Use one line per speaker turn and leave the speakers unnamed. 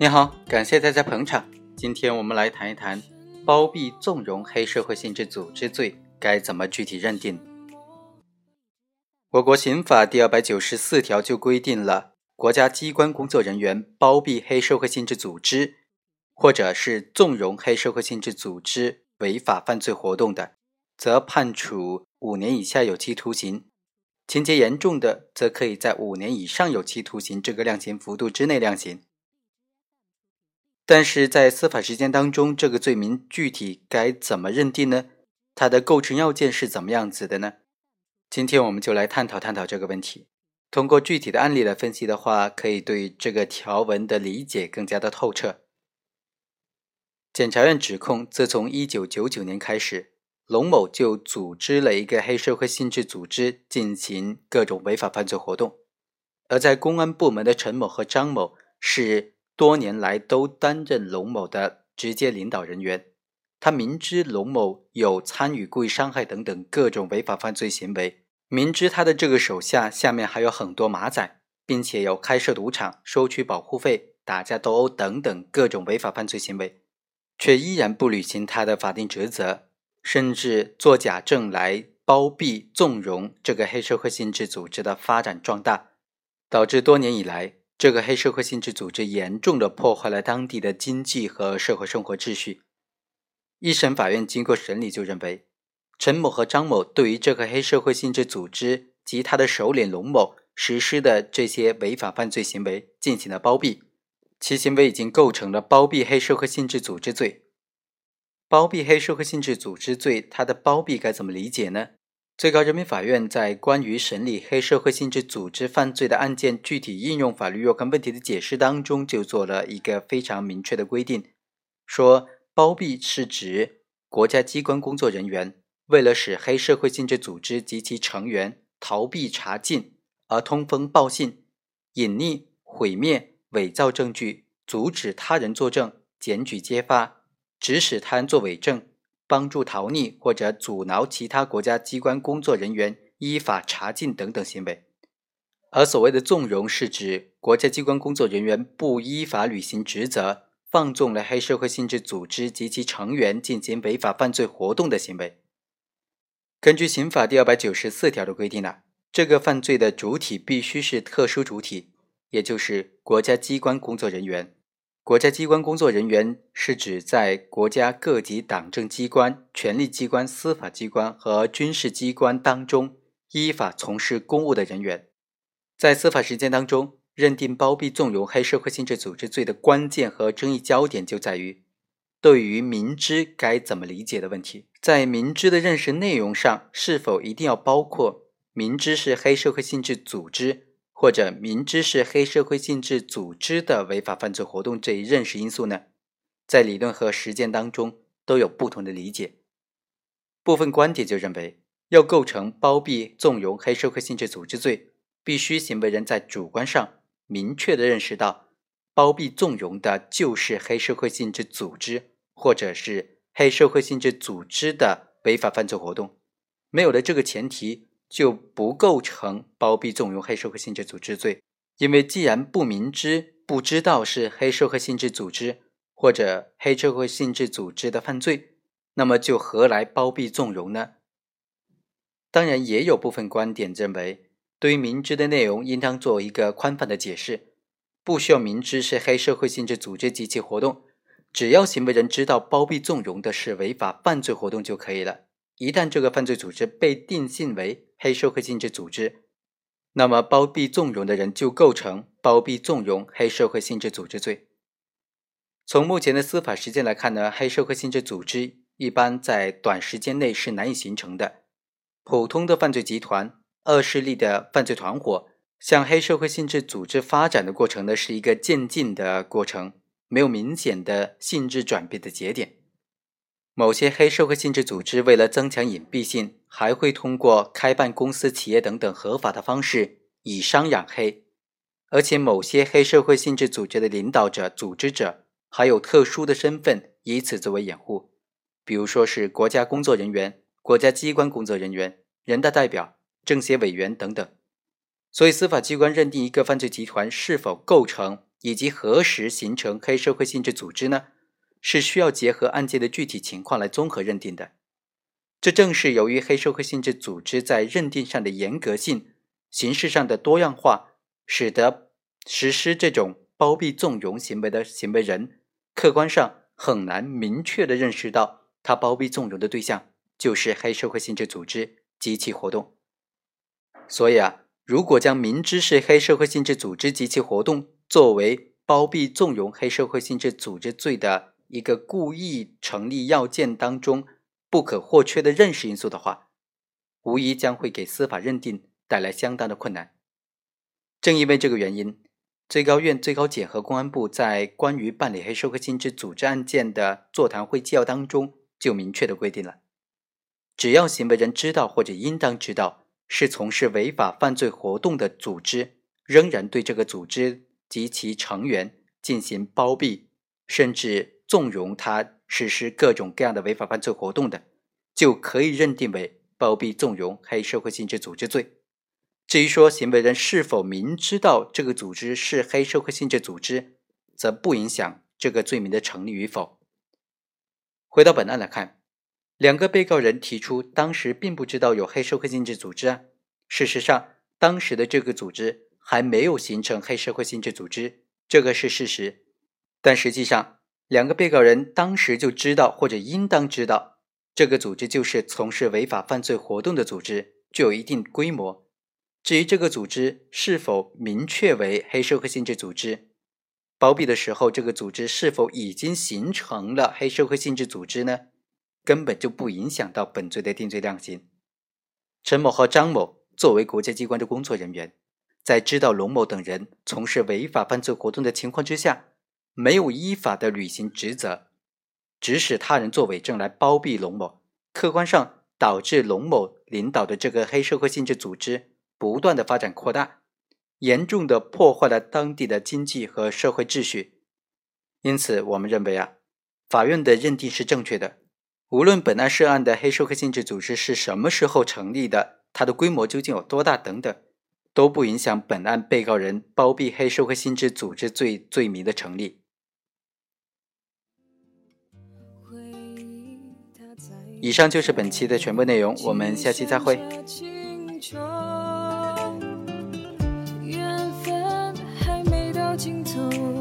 你好，感谢大家捧场。今天我们来谈一谈包庇、纵容黑社会性质组织罪该怎么具体认定。我国刑法第二百九十四条就规定了，国家机关工作人员包庇黑社会性质组织，或者是纵容黑社会性质组织违法犯罪活动的，则判处五年以下有期徒刑；情节严重的，则可以在五年以上有期徒刑这个量刑幅度之内量刑。但是在司法实践当中，这个罪名具体该怎么认定呢？它的构成要件是怎么样子的呢？今天我们就来探讨探讨这个问题。通过具体的案例来分析的话，可以对这个条文的理解更加的透彻。检察院指控，自从一九九九年开始，龙某就组织了一个黑社会性质组织，进行各种违法犯罪活动。而在公安部门的陈某和张某是。多年来都担任龙某的直接领导人员，他明知龙某有参与故意伤害等等各种违法犯罪行为，明知他的这个手下下面还有很多马仔，并且有开设赌场、收取保护费、打架斗殴等等各种违法犯罪行为，却依然不履行他的法定职责，甚至作假证来包庇纵容这个黑社会性质组织的发展壮大，导致多年以来。这个黑社会性质组织严重的破坏了当地的经济和社会生活秩序。一审法院经过审理就认为，陈某和张某对于这个黑社会性质组织及他的首领龙某实施的这些违法犯罪行为进行了包庇，其行为已经构成了包庇黑社会性质组织罪。包庇黑社会性质组织罪，它的包庇该怎么理解呢？最高人民法院在关于审理黑社会性质组织犯罪的案件具体应用法律若干问题的解释当中，就做了一个非常明确的规定，说包庇是指国家机关工作人员为了使黑社会性质组织及其成员逃避查禁而通风报信、隐匿、毁灭、伪造证据、阻止他人作证、检举揭发、指使他人作伪证。帮助逃匿或者阻挠其他国家机关工作人员依法查禁等等行为，而所谓的纵容是指国家机关工作人员不依法履行职责，放纵了黑社会性质组织及其成员进行违法犯罪活动的行为。根据刑法第二百九十四条的规定呢，这个犯罪的主体必须是特殊主体，也就是国家机关工作人员。国家机关工作人员是指在国家各级党政机关、权力机关、司法机关和军事机关当中依法从事公务的人员。在司法实践当中，认定包庇纵容黑社会性质组织罪的关键和争议焦点就在于，对于明知该怎么理解的问题。在明知的认识内容上，是否一定要包括明知是黑社会性质组织？或者明知是黑社会性质组织的违法犯罪活动这一认识因素呢，在理论和实践当中都有不同的理解。部分观点就认为，要构成包庇纵容黑社会性质组织罪，必须行为人在主观上明确的认识到，包庇纵容的就是黑社会性质组织，或者是黑社会性质组织的违法犯罪活动。没有了这个前提。就不构成包庇纵容黑社会性质组织罪，因为既然不明知、不知道是黑社会性质组织或者黑社会性质组织的犯罪，那么就何来包庇纵容呢？当然，也有部分观点认为，对于明知的内容，应当做一个宽泛的解释，不需要明知是黑社会性质组织及其活动，只要行为人知道包庇纵容的是违法犯罪活动就可以了。一旦这个犯罪组织被定性为黑社会性质组织，那么包庇纵容的人就构成包庇纵容黑社会性质组织罪。从目前的司法实践来看呢，黑社会性质组织一般在短时间内是难以形成的。普通的犯罪集团、恶势力的犯罪团伙向黑社会性质组织发展的过程呢，是一个渐进的过程，没有明显的性质转变的节点。某些黑社会性质组织为了增强隐蔽性，还会通过开办公司、企业等等合法的方式以商养黑。而且，某些黑社会性质组织的领导者、组织者还有特殊的身份，以此作为掩护，比如说是国家工作人员、国家机关工作人员、人大代表、政协委员等等。所以，司法机关认定一个犯罪集团是否构成以及何时形成黑社会性质组织呢？是需要结合案件的具体情况来综合认定的。这正是由于黑社会性质组织在认定上的严格性、形式上的多样化，使得实施这种包庇纵容行为的行为人，客观上很难明确的认识到他包庇纵容的对象就是黑社会性质组织及其活动。所以啊。如果将明知是黑社会性质组织及其活动作为包庇纵容黑社会性质组织罪的一个故意成立要件当中不可或缺的认识因素的话，无疑将会给司法认定带来相当的困难。正因为这个原因，最高院、最高检和公安部在关于办理黑社会性质组织案件的座谈会纪要当中就明确的规定了：只要行为人知道或者应当知道。是从事违法犯罪活动的组织，仍然对这个组织及其成员进行包庇，甚至纵容他实施各种各样的违法犯罪活动的，就可以认定为包庇纵容黑社会性质组织罪。至于说行为人是否明知道这个组织是黑社会性质组织，则不影响这个罪名的成立与否。回到本案来看。两个被告人提出，当时并不知道有黑社会性质组织啊。事实上，当时的这个组织还没有形成黑社会性质组织，这个是事实。但实际上，两个被告人当时就知道或者应当知道，这个组织就是从事违法犯罪活动的组织，具有一定规模。至于这个组织是否明确为黑社会性质组织，包庇的时候，这个组织是否已经形成了黑社会性质组织呢？根本就不影响到本罪的定罪量刑。陈某和张某作为国家机关的工作人员，在知道龙某等人从事违法犯罪活动的情况之下，没有依法的履行职责，指使他人作伪证来包庇龙某，客观上导致龙某领导的这个黑社会性质组织不断的发展扩大，严重的破坏了当地的经济和社会秩序。因此，我们认为啊，法院的认定是正确的。无论本案涉案的黑社会性质组织是什么时候成立的，它的规模究竟有多大等等，都不影响本案被告人包庇黑社会性质组织罪罪名的成立。以上就是本期的全部内容，我们下期再会。缘分还没，到尽头。